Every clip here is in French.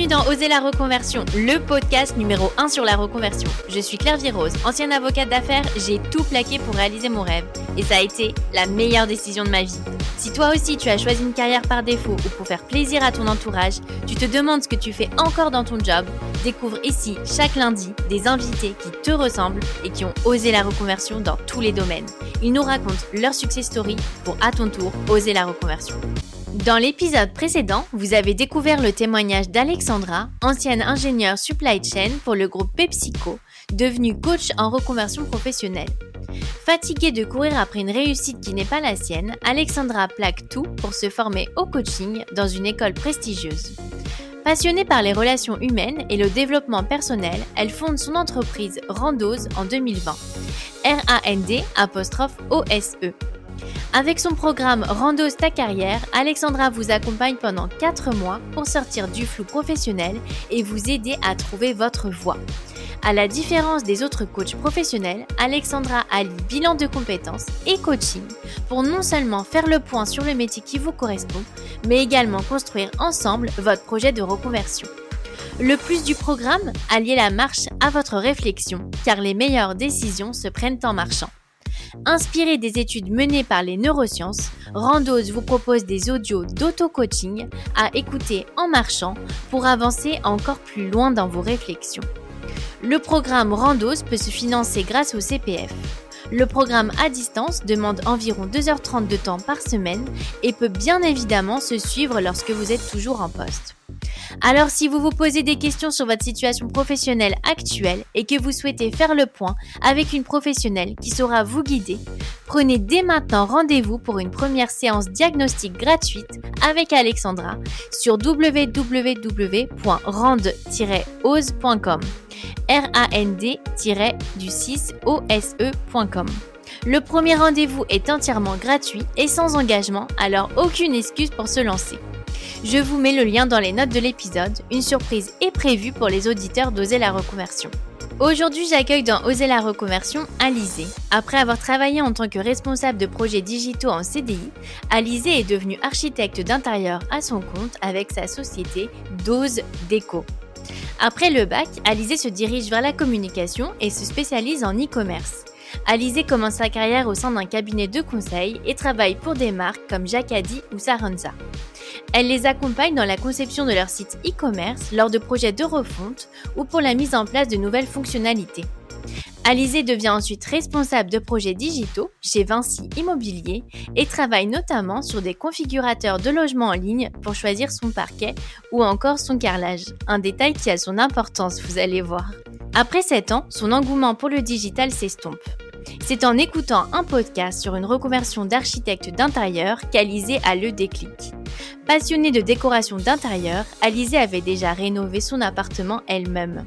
Bienvenue dans Oser la reconversion, le podcast numéro 1 sur la reconversion. Je suis Claire Virose, ancienne avocate d'affaires, j'ai tout plaqué pour réaliser mon rêve. Et ça a été la meilleure décision de ma vie. Si toi aussi tu as choisi une carrière par défaut ou pour faire plaisir à ton entourage, tu te demandes ce que tu fais encore dans ton job, découvre ici chaque lundi des invités qui te ressemblent et qui ont osé la reconversion dans tous les domaines. Ils nous racontent leur success story pour à ton tour oser la reconversion. Dans l'épisode précédent, vous avez découvert le témoignage d'Alexandra, ancienne ingénieure supply chain pour le groupe PepsiCo, devenue coach en reconversion professionnelle. Fatiguée de courir après une réussite qui n'est pas la sienne, Alexandra plaque tout pour se former au coaching dans une école prestigieuse. Passionnée par les relations humaines et le développement personnel, elle fonde son entreprise Randose en 2020. R-A-N-D apostrophe O-S-E. Avec son programme Randos ta carrière, Alexandra vous accompagne pendant 4 mois pour sortir du flou professionnel et vous aider à trouver votre voie. À la différence des autres coachs professionnels, Alexandra allie bilan de compétences et coaching pour non seulement faire le point sur le métier qui vous correspond, mais également construire ensemble votre projet de reconversion. Le plus du programme, allier la marche à votre réflexion, car les meilleures décisions se prennent en marchant. Inspiré des études menées par les neurosciences, Randos vous propose des audios d'auto-coaching à écouter en marchant pour avancer encore plus loin dans vos réflexions. Le programme Randos peut se financer grâce au CPF. Le programme à distance demande environ 2h30 de temps par semaine et peut bien évidemment se suivre lorsque vous êtes toujours en poste. Alors si vous vous posez des questions sur votre situation professionnelle actuelle et que vous souhaitez faire le point avec une professionnelle qui saura vous guider, prenez dès maintenant rendez-vous pour une première séance diagnostique gratuite avec Alexandra sur www.rand-ose.com R-A-N-D-du-6-O-S-E.com Le premier rendez-vous est entièrement gratuit et sans engagement, alors aucune excuse pour se lancer. Je vous mets le lien dans les notes de l'épisode. Une surprise est prévue pour les auditeurs d'Oser la reconversion. Aujourd'hui, j'accueille dans Oser la reconversion Alizé. Après avoir travaillé en tant que responsable de projets digitaux en CDI, Alizé est devenue architecte d'intérieur à son compte avec sa société Dose Déco. Après le bac, Alizé se dirige vers la communication et se spécialise en e-commerce. Alizé commence sa carrière au sein d'un cabinet de conseil et travaille pour des marques comme Jacadi ou Saranza. Elle les accompagne dans la conception de leur site e-commerce lors de projets de refonte ou pour la mise en place de nouvelles fonctionnalités. Alizé devient ensuite responsable de projets digitaux chez Vinci Immobilier et travaille notamment sur des configurateurs de logements en ligne pour choisir son parquet ou encore son carrelage. Un détail qui a son importance, vous allez voir. Après 7 ans, son engouement pour le digital s'estompe. C'est en écoutant un podcast sur une reconversion d'architecte d'intérieur qu'Alizé a le déclic. Passionnée de décoration d'intérieur, Alizé avait déjà rénové son appartement elle-même.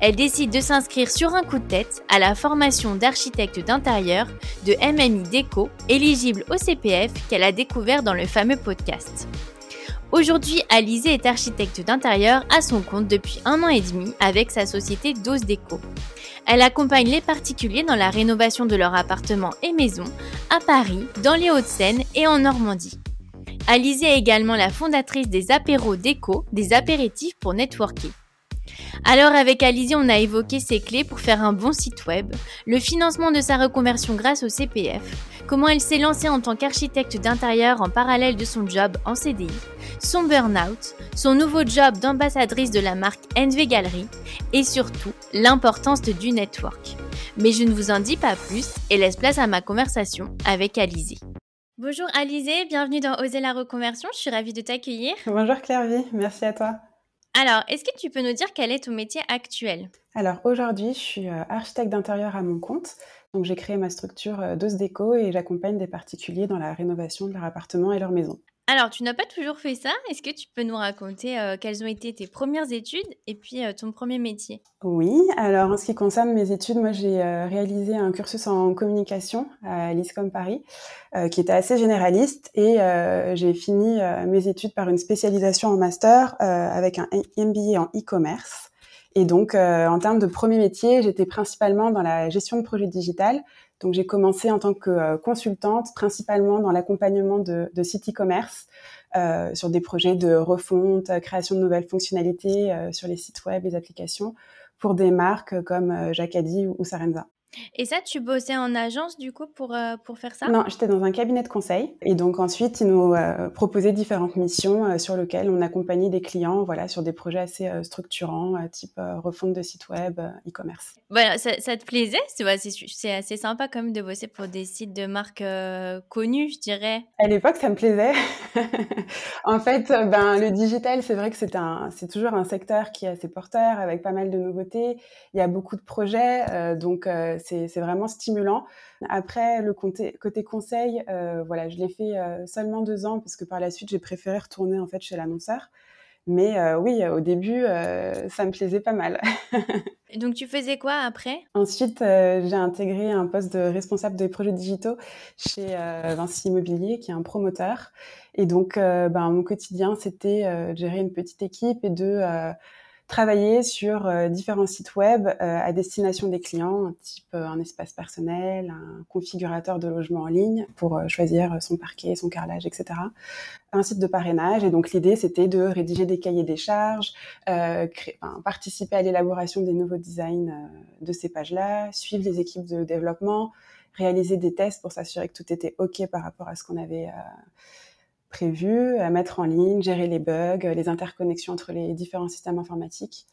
Elle décide de s'inscrire sur un coup de tête à la formation d'architecte d'intérieur de MMI Déco, éligible au CPF qu'elle a découvert dans le fameux podcast. Aujourd'hui, Alizé est architecte d'intérieur à son compte depuis un an et demi avec sa société Dose Déco. Elle accompagne les particuliers dans la rénovation de leurs appartements et maisons à Paris, dans les Hauts-de-Seine et en Normandie. Alizé est également la fondatrice des apéros déco, des apéritifs pour networker. Alors avec Alizé, on a évoqué ses clés pour faire un bon site web, le financement de sa reconversion grâce au CPF, comment elle s'est lancée en tant qu'architecte d'intérieur en parallèle de son job en CDI, son burn-out, son nouveau job d'ambassadrice de la marque NV Gallery et surtout l'importance du network. Mais je ne vous en dis pas plus et laisse place à ma conversation avec Alizé. Bonjour Alizé, bienvenue dans Oser la reconversion, je suis ravie de t'accueillir. Bonjour Clairvy, merci à toi. Alors, est-ce que tu peux nous dire quel est ton métier actuel? Alors aujourd'hui, je suis euh, architecte d'intérieur à mon compte. Donc j'ai créé ma structure euh, Dose Déco et j'accompagne des particuliers dans la rénovation de leur appartement et leur maison. Alors, tu n'as pas toujours fait ça. Est-ce que tu peux nous raconter euh, quelles ont été tes premières études et puis euh, ton premier métier? Oui, alors en ce qui concerne mes études, moi j'ai euh, réalisé un cursus en communication à l'ISCOM Paris qui était assez généraliste et j'ai fini mes études par une spécialisation en master avec un MBA en e-commerce. Et donc, en termes de premier métier, j'étais principalement dans la gestion de projets digital. Donc, j'ai commencé en tant que consultante, principalement dans l'accompagnement de, de sites e-commerce, euh, sur des projets de refonte, création de nouvelles fonctionnalités euh, sur les sites web, les applications, pour des marques comme euh, Jacadi ou Sarenza. Et ça, tu bossais en agence du coup pour, euh, pour faire ça? Non, j'étais dans un cabinet de conseil. Et donc ensuite, ils nous euh, proposaient différentes missions euh, sur lesquelles on accompagnait des clients voilà, sur des projets assez structurants, type refonte de site web, e-commerce. Voilà, ça, ça, te plaisait? C'est assez sympa quand même de bosser pour des sites de marques connues, je dirais. À l'époque, ça me plaisait. en fait, ben, le digital, c'est vrai que c'est toujours un secteur qui est assez porteur, avec pas mal de nouveautés. Il y a beaucoup de projets, donc c'est vraiment stimulant. Après, le côté, côté conseil, euh, voilà, je l'ai fait euh, seulement deux ans parce que par la suite, j'ai préféré retourner en fait chez l'annonceur. Mais euh, oui, au début, ça me plaisait pas mal. Donc, tu faisais quoi après? Ensuite, j'ai intégré un poste de responsable des projets digitaux chez Vinci Immobilier, qui est un promoteur. Et donc, ben, mon quotidien, c'était de gérer une petite équipe et de travailler sur euh, différents sites web euh, à destination des clients, type euh, un espace personnel, un configurateur de logement en ligne pour choisir son parquet, son carrelage, etc. Un site de parrainage. Et donc l'idée, c'était de rédiger des cahiers des charges, participer à l'élaboration des nouveaux designs de ces pages-là, suivre les équipes de développement, réaliser des tests pour s'assurer que tout était OK par rapport à ce qu'on avait prévu, à mettre en ligne, gérer les bugs, les interconnexions entre les différents systèmes informatiques.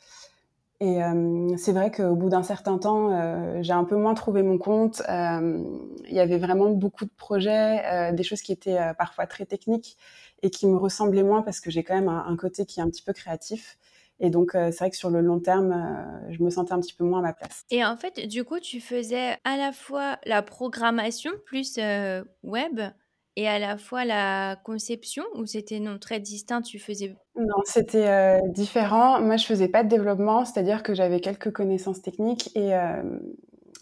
Et euh, c'est vrai qu'au bout d'un certain temps, euh, j'ai un peu moins trouvé mon compte. Euh, il y avait vraiment beaucoup de projets, des choses qui étaient parfois très techniques et qui me ressemblaient moins parce que j'ai quand même un, côté qui est un petit peu créatif. Et donc, c'est vrai que sur le long terme, je me sentais un petit peu moins à ma place. Et en fait, du coup, tu faisais à la fois la programmation plus web et à la fois la conception ou c'était non très distinct tu faisais non c'était euh, différent. Moi je faisais pas de développement c'est-à-dire que j'avais quelques connaissances techniques et euh,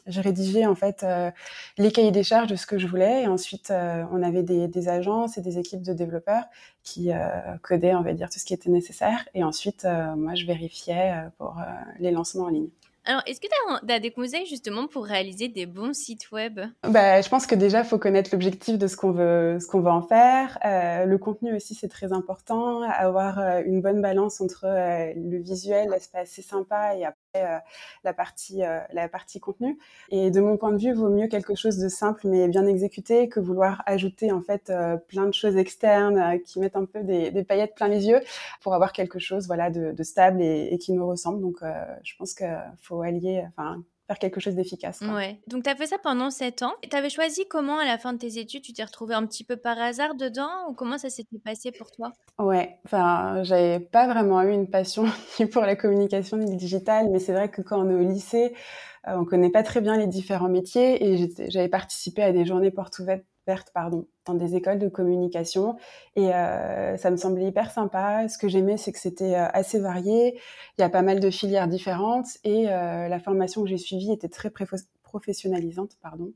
je rédigeais en fait euh, les cahiers des charges de ce que je voulais. Et ensuite on avait des, des, agences et des équipes de développeurs qui codaient on va dire tout ce qui était nécessaire. Et ensuite moi je vérifiais pour les lancements en ligne alors, est-ce que tu as, des conseils justement pour réaliser des bons sites web? Bah, Je pense que déjà, il faut connaître l'objectif de ce qu'on veut, veut en faire. Euh, le contenu aussi, c'est très important. Avoir euh, une bonne balance entre euh, le visuel, l'aspect assez sympa, et la, partie, la partie contenu. Et de mon point de vue, vaut mieux quelque chose de simple mais bien exécuté que vouloir ajouter en fait plein de choses externes qui mettent un peu des, paillettes plein les yeux pour avoir quelque chose voilà, de, stable et, et, qui nous ressemble. Donc, je pense qu'il faut allier, enfin, faire quelque chose d'efficace. Ouais. Donc, tu as fait ça pendant 7 ans. Tu avais choisi comment, à la fin de tes études, tu t'es retrouvé un petit peu par hasard dedans ou comment ça s'était passé pour toi? Ouais, enfin, j'avais pas vraiment eu une passion ni pour la communication ni le digital, mais c'est vrai que quand on est au lycée, euh, on connaît pas très bien les différents métiers et j'avais participé à des journées portes ouvertes pardon, dans des écoles de communication. Et euh, ça me semblait hyper sympa. Ce que j'aimais, c'est que c'était euh, assez varié. Il y a pas mal de filières différentes et euh, la formation que j'ai suivie était très professionnalisante, pardon.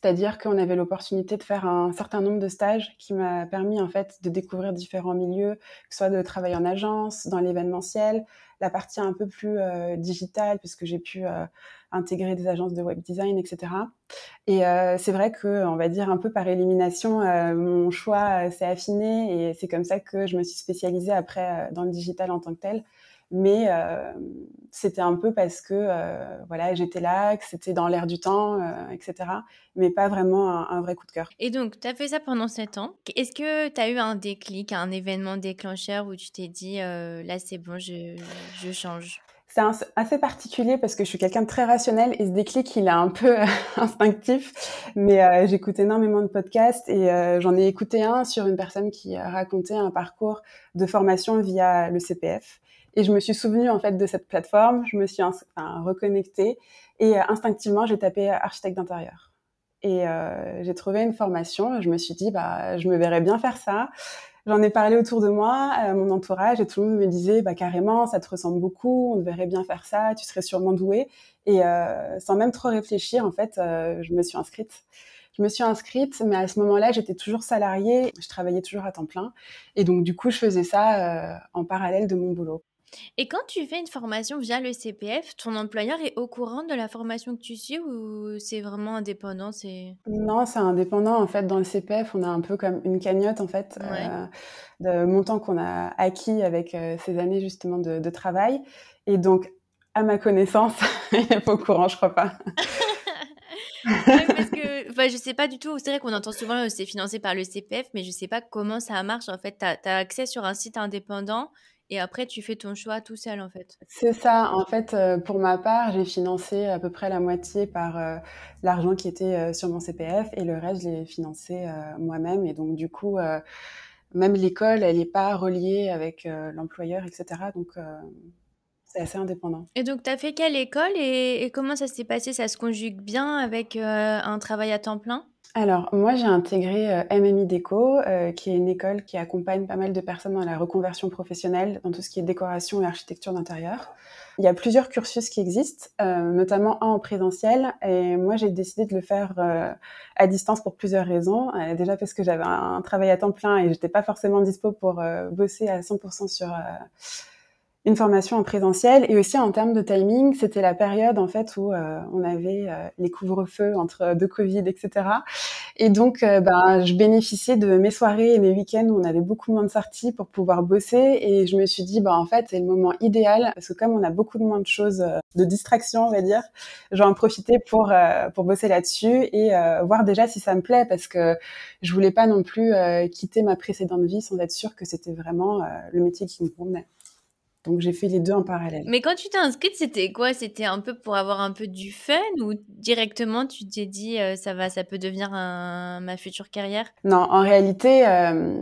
C'est-à-dire qu'on avait l'opportunité de faire un certain nombre de stages qui m'a permis en fait de découvrir différents milieux, que ce soit de travailler en agence, dans l'événementiel, la partie un peu plus euh, digitale puisque j'ai pu euh, intégrer des agences de web design, etc. Et euh, c'est vrai que, on va dire un peu par élimination, mon choix s'est affiné et c'est comme ça que je me suis spécialisée après dans le digital en tant que tel mais euh, c'était un peu parce que euh, voilà j'étais là, que c'était dans l'air du temps, euh, etc. Mais pas vraiment un, vrai coup de cœur. Et donc, tu as fait ça pendant 7 ans. Est-ce que tu as eu un déclic, un événement déclencheur où tu t'es dit, là c'est bon, je, je change? C'est assez particulier parce que je suis quelqu'un de très rationnel et ce déclic, il est un peu instinctif. Mais j'écoute énormément de podcasts et j'en ai écouté un sur une personne qui racontait un parcours de formation via le CPF. Et je me suis souvenue en fait de cette plateforme, je me suis reconnectée et euh, instinctivement j'ai tapé architecte d'intérieur. Et euh, j'ai trouvé une formation. Je me suis dit bah je me verrais bien faire ça. J'en ai parlé autour de moi, à mon entourage, et tout le monde me disait bah carrément ça te ressemble beaucoup, on te verrait bien faire ça, tu serais sûrement douée. Et euh, sans même trop réfléchir en fait, euh, je me suis inscrite. Je me suis inscrite, mais à ce moment-là, j'étais toujours salariée, je travaillais toujours à temps plein, et donc du coup, je faisais ça euh, en parallèle de mon boulot. Et quand tu fais une formation via le CPF, ton employeur est au courant de la formation que tu suis ou c'est vraiment indépendant c'est... Non, c'est indépendant. En fait, dans le CPF, on a un peu comme une cagnotte, en fait, euh, de montant qu'on a acquis avec euh, ces années justement de, de, travail. Et donc, à ma connaissance, il n'est pas au courant, je crois pas. parce que enfin, je sais pas du tout. C'est vrai qu'on entend souvent que c'est financé par le CPF, mais je sais pas comment ça marche. En fait, tu as, accès sur un site indépendant et après, tu fais ton choix tout seul, en fait. C'est ça. En fait, euh, pour ma part, j'ai financé à peu près la moitié par euh, l'argent qui était euh, sur mon CPF et le reste, je l'ai financé moi-même. Et donc, du coup, même l'école, elle n'est pas reliée avec l'employeur, etc. Donc, c'est assez indépendant. Et donc, tu as fait quelle école et, et comment ça s'est passé? Ça se conjugue bien avec un travail à temps plein? Alors, moi, j'ai intégré euh, MMI Déco, euh, qui est une école qui accompagne pas mal de personnes dans la reconversion professionnelle, dans tout ce qui est décoration et architecture d'intérieur. Il y a plusieurs cursus qui existent, euh, notamment un en présentiel, et moi, j'ai décidé de le faire à distance pour plusieurs raisons. déjà parce que j'avais un, travail à temps plein et j'étais pas forcément dispo pour bosser à 100% sur une formation en présentiel et aussi en termes de timing, c'était la période en fait où euh, on avait euh, les couvre-feux entre deux Covid, etc. Et donc, euh, ben, je bénéficiais de mes soirées et mes week-ends où on avait beaucoup moins de sorties pour pouvoir bosser. Et je me suis dit, ben, en fait, c'est le moment idéal parce que comme on a beaucoup moins de choses, de distractions, on va dire, je vais en profiter pour pour bosser là-dessus et voir déjà si ça me plaît parce que je voulais pas non plus quitter ma précédente vie sans être sûre que c'était vraiment le métier qui me convenait. Donc j'ai fait les deux en parallèle. Mais quand tu t'es inscrite, c'était quoi? C'était un peu pour avoir un peu du fun ou directement tu t'es dit euh, ça va, ça peut devenir ma future carrière? Non, en réalité, euh,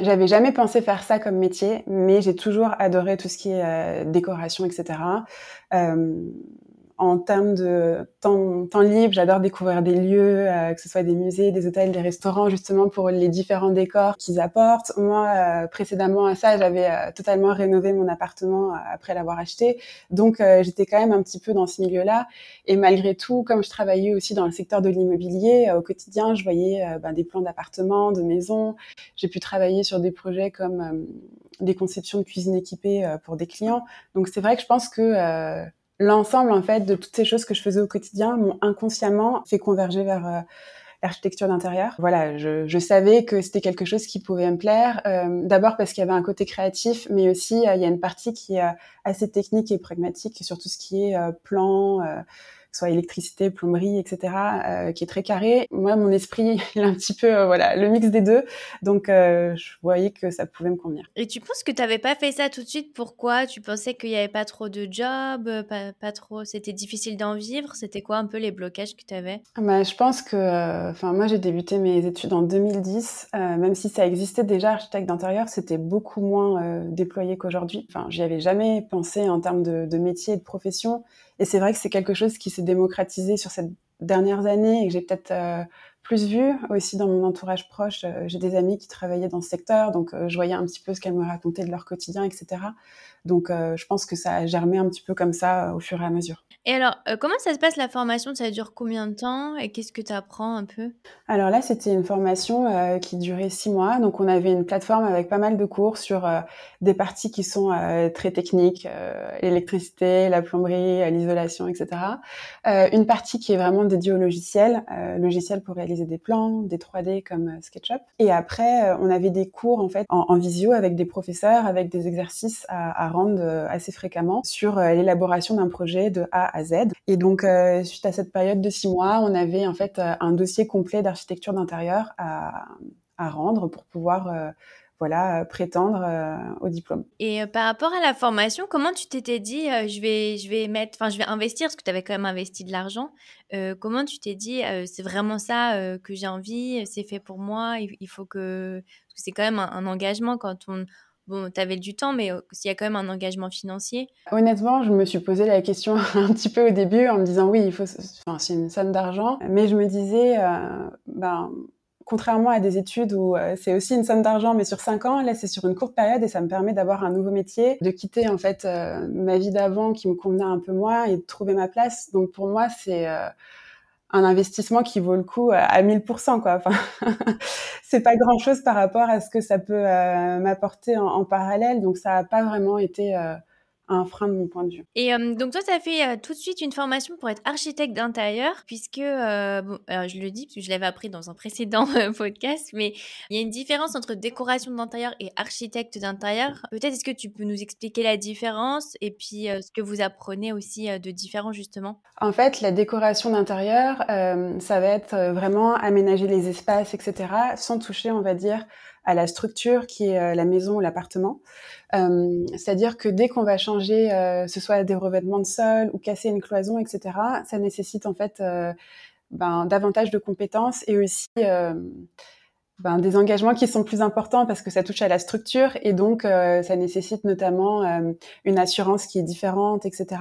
j'avais jamais pensé faire ça comme métier, mais j'ai toujours adoré tout ce qui est euh, décoration, etc en termes de temps, libre, j'adore découvrir des lieux, euh, que ce soit des musées, des hôtels, des restaurants, justement pour les différents décors qu'ils apportent. Moi, euh, précédemment à ça, j'avais euh, totalement rénové mon appartement après l'avoir acheté, donc j'étais quand même un petit peu dans ce milieu-là. Et malgré tout, comme je travaillais aussi dans le secteur de l'immobilier, au quotidien, je voyais ben, des plans d'appartements, de maisons. J'ai pu travailler sur des projets comme des conceptions de cuisine équipée pour des clients. Donc c'est vrai que je pense que l'ensemble en fait de toutes ces choses que je faisais au quotidien m'ont inconsciemment fait converger vers euh, l'architecture d'intérieur. Voilà, je, je, savais que c'était quelque chose qui pouvait me plaire. Euh, D'abord parce qu'il y avait un côté créatif, mais aussi euh, il y a une partie qui est assez technique et pragmatique sur tout ce qui est plan soit électricité, plomberie, etc., euh, qui est très carré. Moi, mon esprit, il a un petit peu, euh, voilà, le mix des deux. Donc, euh, je voyais que ça pouvait me convenir. Et tu penses que tu n'avais pas fait ça tout de suite? Pourquoi? Tu pensais qu'il n'y avait pas trop de job, pas, pas trop, c'était difficile d'en vivre? C'était quoi un peu les blocages que tu avais bah, Je pense que, enfin, moi, j'ai débuté mes études en 2010. même si ça existait déjà, architecte d'intérieur, c'était beaucoup moins déployé qu'aujourd'hui. Enfin, j'y avais jamais pensé en termes de, de métier et de profession. Et c'est vrai que c'est quelque chose qui s'est démocratisé sur ces dernières années et que j'ai peut-être euh, plus vu aussi dans mon entourage proche. Euh, j'ai des amis qui travaillaient dans ce secteur, donc euh, je voyais un petit peu ce qu'elles me racontaient de leur quotidien, etc. Donc je pense que ça a germé un petit peu comme ça au fur et à mesure. Et alors, euh, comment ça se passe la formation? Ça dure combien de temps? Et qu'est-ce que tu apprends un peu? Alors là, c'était une formation euh, qui durait six mois. Donc, on avait une plateforme avec pas mal de cours sur euh, des parties qui sont très techniques, l'électricité, la plomberie, l'isolation, etc. une partie qui est vraiment dédiée au logiciel, logiciel pour réaliser des plans, des 3D comme SketchUp. Et après, on avait des cours en fait en, visio avec des professeurs, avec des exercices à, à rendre assez fréquemment sur l'élaboration d'un projet de A à Z. Et donc, euh, suite à cette période de six mois, on avait en fait euh, un dossier complet d'architecture d'intérieur à, à, rendre pour pouvoir euh, voilà, prétendre au diplôme. Et par rapport à la formation, comment tu t'étais dit, je vais, je vais mettre, je vais investir, parce que tu avais quand même investi de l'argent. comment tu t'es dit, c'est vraiment ça que j'ai envie, c'est fait pour moi, il, faut que, que c'est quand même un, engagement quand on, bon, tu avais du temps, mais s'il y a quand même un engagement financier Honnêtement, je me suis posé la question un petit peu au début en me disant oui, il faut, c'est une somme d'argent, mais je me disais, euh, ben, contrairement à des études où euh, c'est aussi une somme d'argent, mais sur cinq ans, là, c'est sur une courte période et ça me permet d'avoir un nouveau métier, de quitter en fait euh, ma vie d'avant qui me convenait un peu moins et de trouver ma place. Donc pour moi, c'est un investissement qui vaut le coup à 1000%, quoi. Enfin, c'est pas grand chose par rapport à ce que ça peut euh, m'apporter en, parallèle. Donc, ça a pas vraiment été euh, un frein de mon point de vue. Et donc toi, tu as fait tout de suite une formation pour être architecte d'intérieur, puisque, bon, alors je le dis parce que je l'avais appris dans un précédent podcast, mais il y a une différence entre décoration d'intérieur et architecte d'intérieur. Peut-être est-ce que tu peux nous expliquer la différence et puis ce que vous apprenez aussi de différent justement? En fait, la décoration d'intérieur, ça va être vraiment aménager les espaces, etc., sans toucher, on va dire, à la structure qui est euh, la maison ou l'appartement. Euh, C'est-à-dire que dès qu'on va changer, euh, ce soit des revêtements de sol ou casser une cloison, etc., ça nécessite en fait euh, ben, davantage de compétences et aussi ben, des engagements qui sont plus importants parce que ça touche à la structure et donc euh, ça nécessite notamment euh, une assurance qui est différente, etc.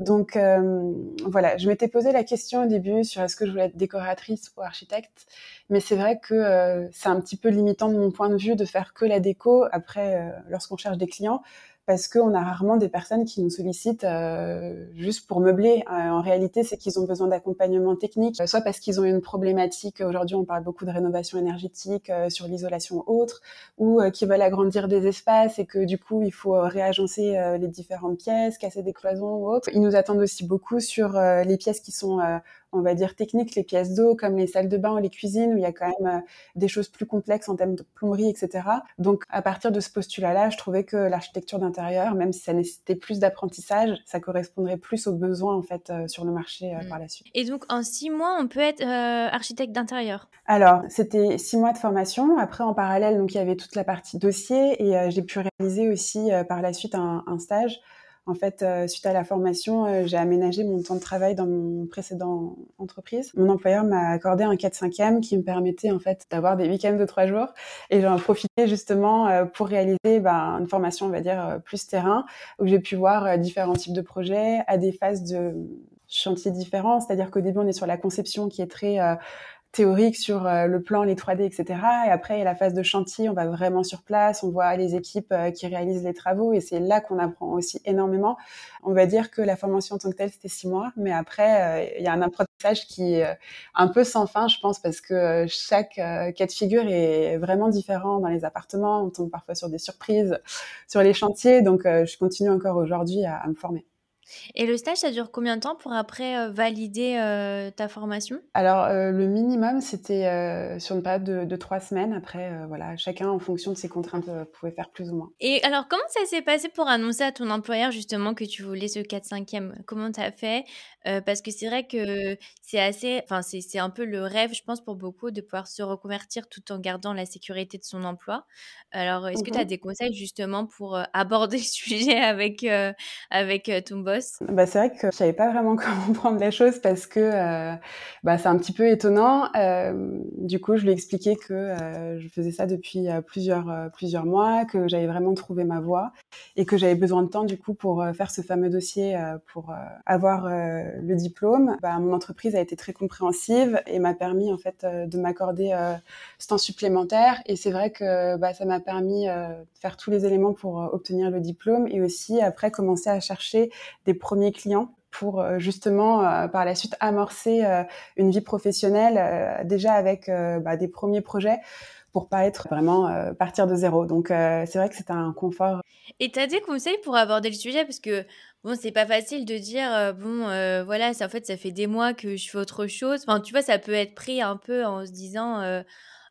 Donc euh, voilà, je m'étais posé la question au début sur est-ce que je voulais être décoratrice ou architecte, mais c'est vrai que c'est un petit peu limitant de mon point de vue de faire que la déco. Après, lorsqu'on cherche des clients, parce qu'on a rarement des personnes qui nous sollicitent euh, juste pour meubler. Euh, en réalité, c'est qu'ils ont besoin d'accompagnement technique, soit parce qu'ils ont une problématique, aujourd'hui on parle beaucoup de rénovation énergétique euh, sur l'isolation autre, ou qu'ils veulent agrandir des espaces et que du coup il faut réagencer les différentes pièces, casser des cloisons ou autre. Ils nous attendent aussi beaucoup sur les pièces qui sont on va dire techniques, les pièces d'eau comme les salles de bain ou les cuisines où il y a quand même euh, des choses plus complexes en termes de plomberie, etc. Donc à partir de ce postulat-là, je trouvais que l'architecture d'intérieur, même si ça nécessitait plus d'apprentissage, ça correspondrait plus aux besoins en fait euh, sur le marché euh, mm. par la suite. Et donc en six mois, on peut être architecte d'intérieur? Alors c'était six mois de formation. Après en parallèle, donc il y avait toute la partie dossier et j'ai pu réaliser aussi par la suite un, un stage en fait, euh, suite à la formation, euh, j'ai aménagé mon temps de travail dans mon précédent entreprise. Mon employeur m'a accordé un 4-5e qui me permettait en fait d'avoir des week-ends de trois jours. Et j'en profité justement euh, pour réaliser bah, une formation, on va dire, plus terrain, où j'ai pu voir différents types de projets à des phases de chantier différents. C'est-à-dire qu'au début, on est sur la conception qui est très théorique sur euh, le plan, les 3D, etc. Et après, il y a la phase de chantier, on va vraiment sur place, on voit les équipes euh, qui réalisent les travaux et c'est là qu'on apprend aussi énormément. On va dire que la formation en tant que telle, c'était six mois, mais après, euh, il y a un apprentissage qui est un peu sans fin, je pense, parce que chaque cas de figure est vraiment différent dans les appartements. On tombe parfois sur des surprises sur les chantiers, donc je continue encore aujourd'hui à me former. Et le stage, ça dure combien de temps pour après euh, valider euh, ta formation? Alors, euh, le minimum, c'était sur une période de, trois semaines. Après, voilà, chacun, en fonction de ses contraintes, pouvait faire plus ou moins. Et alors, comment ça s'est passé pour annoncer à ton employeur justement que tu voulais ce 4-5e Comment tu as fait? Parce que c'est vrai que c'est assez, enfin, c'est un peu le rêve, je pense, pour beaucoup de pouvoir se reconvertir tout en gardant la sécurité de son emploi. Alors, est-ce que tu as mmh des conseils justement pour aborder le sujet avec, avec ton boss? Bah, c'est vrai que je savais pas vraiment comment prendre la chose parce que bah, c'est un petit peu étonnant. Du coup, je lui ai expliqué que je faisais ça depuis plusieurs plusieurs mois, que j'avais vraiment trouvé ma voie et que j'avais besoin de temps du coup pour faire ce fameux dossier pour avoir le diplôme. Bah, mon entreprise a été très compréhensive et m'a permis en fait de m'accorder ce temps supplémentaire. Et c'est vrai que bah, ça m'a permis de faire tous les éléments pour obtenir le diplôme et aussi après commencer à chercher des premiers clients pour euh, justement euh, par la suite amorcer euh, une vie professionnelle déjà avec bah, des premiers projets pour pas être vraiment partir de zéro. Donc c'est vrai que c'est un confort. Et tu as des conseils pour aborder le sujet? Parce que bon c'est pas facile de dire bon voilà ça en fait ça fait des mois que je fais autre chose. Enfin tu vois ça peut être pris un peu en se disant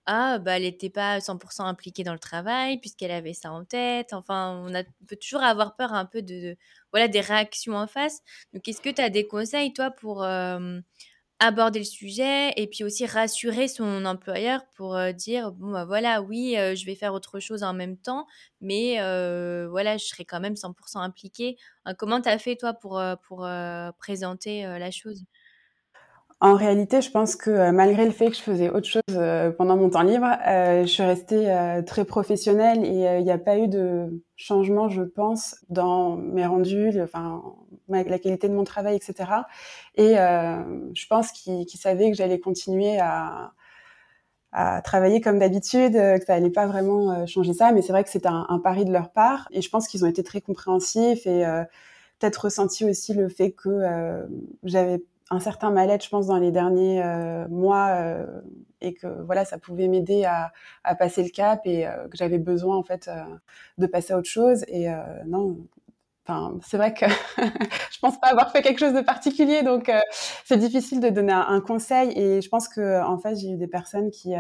ah bah elle n'était pas 100% impliquée dans le travail puisqu'elle avait ça en tête. Enfin, on, peut toujours avoir peur un peu de, voilà des réactions en face. Donc est-ce que tu as des conseils toi pour aborder le sujet et puis aussi rassurer son employeur pour dire bon bah voilà oui je vais faire autre chose en même temps mais voilà je serai quand même 100% impliquée. comment tu as fait toi pour pour présenter la chose? En réalité, je pense que euh, malgré le fait que je faisais autre chose euh, pendant mon temps libre, euh, je suis restée très professionnelle et il n'y a pas eu de changement, je pense, dans mes rendus, enfin la qualité de mon travail, etc. Et je pense qu'ils savaient que j'allais continuer à, à travailler comme d'habitude, que ça allait pas vraiment changer ça. Mais c'est vrai que c'était un, un, pari de leur part et je pense qu'ils ont été très compréhensifs et peut-être ressenti aussi le fait que j'avais un certain mal-être, je pense, dans les derniers euh, mois euh, et que voilà, ça pouvait m'aider à, passer le cap et euh, que j'avais besoin en fait de passer à autre chose. Et non, Enfin, c'est vrai que je pense pas avoir fait quelque chose de particulier, donc c'est difficile de donner un, un, conseil. Et je pense que en fait, j'ai eu des personnes qui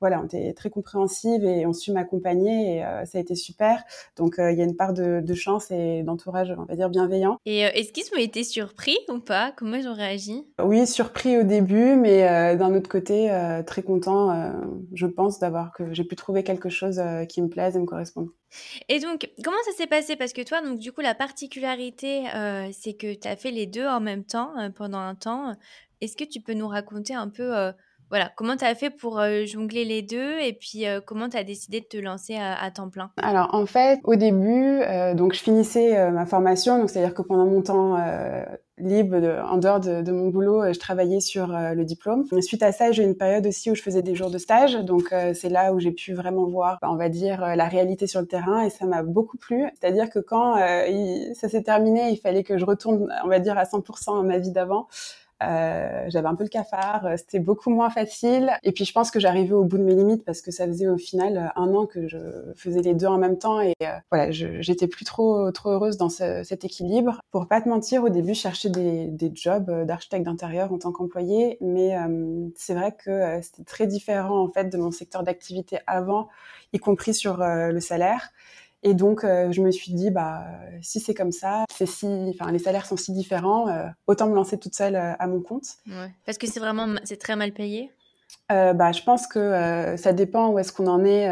voilà, ont été très compréhensives et ont su m'accompagner et euh, ça a été super. Donc euh, il y a une part de, de chance et d'entourage, on va dire, bienveillant. Et euh, est-ce qu'ils ont été surpris ou pas? Comment ils ont réagi? Oui, surpris au début, mais d'un autre côté, très content, je pense, d'avoir que j'ai pu trouver quelque chose qui me plaise et me corresponde. Et donc, comment ça s'est passé? Parce que toi, donc du coup, la particularité, c'est que tu as fait les deux en même temps pendant un temps. Est-ce que tu peux nous raconter un peu voilà, comment tu as fait pour jongler les deux et puis comment tu as décidé de te lancer à, temps plein? Alors en fait, au début, donc je finissais ma formation, donc c'est-à-dire que pendant mon temps libre, en dehors de, mon boulot, je travaillais sur le diplôme. Suite à ça, j'ai eu une période aussi où je faisais des jours de stage, donc c'est là où j'ai pu vraiment voir, bah, on va dire, la réalité sur le terrain et ça m'a beaucoup plu. C'est-à-dire que quand ça s'est terminé, il fallait que je retourne, on va dire, à 100% à ma vie d'avant. Euh, j'avais un peu le cafard, euh, c'était beaucoup moins facile. Et puis je pense que j'arrivais au bout de mes limites parce que ça faisait au final euh, un an que je faisais les deux en même temps et voilà, j'étais plus trop trop heureuse dans ce, cet équilibre. Pour pas te mentir, au début, je cherchais des, des jobs d'architecte d'intérieur en tant qu'employé, mais c'est vrai que c'était très différent en fait de mon secteur d'activité avant, y compris sur le salaire. Et donc, euh, je me suis dit, bah, si c'est comme ça, c'est si, enfin, les salaires sont si différents, euh, autant me lancer toute seule euh, à mon compte. Ouais. Parce que c'est vraiment, c'est très mal payé? bah, je pense que ça dépend où est-ce qu'on en est,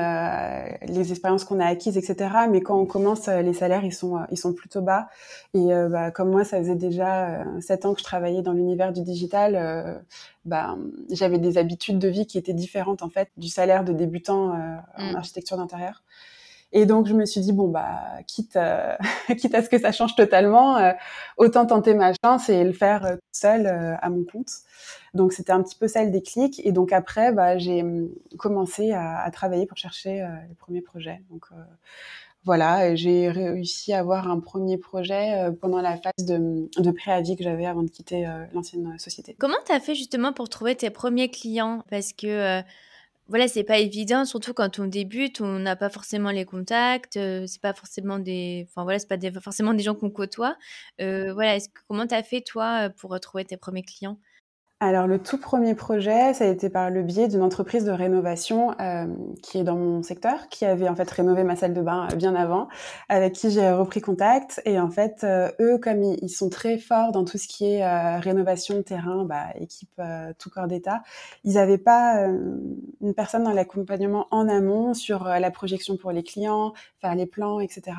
les expériences qu'on a acquises, etc. Mais quand on commence, les salaires ils sont ils sont plutôt bas. Et bah, comme moi, ça faisait déjà sept ans que je travaillais dans l'univers du digital. bah, j'avais des habitudes de vie qui étaient différentes en fait du salaire de débutant en mm. architecture d'intérieur. Et donc je me suis dit bon bah quitte euh, quitte à ce que ça change totalement, euh, autant tenter ma chance et le faire euh, seule à mon compte. Donc c'était un petit peu ça le déclic. Et donc après bah j'ai hum, commencé à, à, travailler pour chercher les premiers projets. Donc voilà, j'ai réussi à avoir un premier projet pendant la phase de, de préavis que j'avais avant de quitter l'ancienne société. Comment tu as fait justement pour trouver tes premiers clients? Parce que voilà, c'est pas évident, surtout quand on débute, on n'a pas forcément les contacts, euh, c'est pas forcément des, enfin voilà, c'est pas forcément des gens qu'on côtoie. Euh, voilà, que, comment t'as fait toi pour trouver tes premiers clients? Alors le tout premier projet, ça a été par le biais d'une entreprise de rénovation euh, qui est dans mon secteur, qui avait en fait rénové ma salle de bain euh, bien avant, avec qui j'ai repris contact. Et en fait, euh, eux, comme ils, sont très forts dans tout ce qui est euh, rénovation terrain, bah, équipe tout corps d'État, ils n'avaient pas une personne dans l'accompagnement en amont sur la projection pour les clients, faire les plans, etc.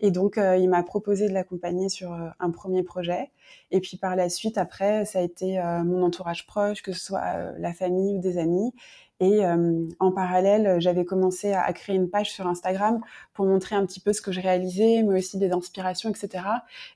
Et donc, il m'a proposé de l'accompagner sur un premier projet. Et puis par la suite, après, ça a été mon entourage proche, que ce soit la famille ou des amis. Et euh, en parallèle, j'avais commencé à, créer une page sur Instagram pour montrer un petit peu ce que je réalisais, mais aussi des inspirations, etc.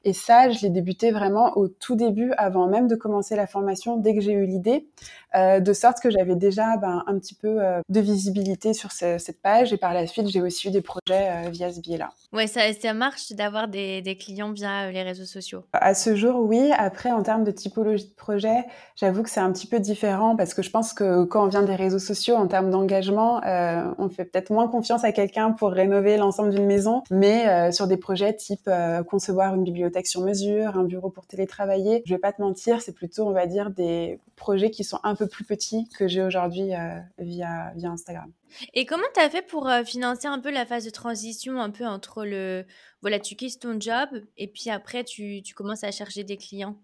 Et ça, je l'ai débuté vraiment au tout début, avant même de commencer la formation, dès que j'ai eu l'idée, euh, de sorte que j'avais déjà ben, un petit peu euh, de visibilité sur ce, cette page. Et par la suite, j'ai aussi eu des projets euh, via ce biais-là. Ouais, ça, ça marche d'avoir des, des, clients via les réseaux sociaux. À ce jour, oui. Après, en termes de typologie de projet, j'avoue que c'est un petit peu différent parce que je pense que quand on vient des réseaux sociaux, en termes d'engagement, euh, on fait peut-être moins confiance à quelqu'un pour rénover l'ensemble d'une maison, mais euh, sur des projets type euh, concevoir une bibliothèque sur mesure, un bureau pour télétravailler, je vais pas te mentir, c'est plutôt, on va dire, des projets qui sont un peu plus petits que j'ai aujourd'hui via, Instagram. Et comment tu as fait pour financer un peu la phase de transition, un peu entre le, voilà, tu quittes ton job et puis après tu, tu commences à chercher des clients?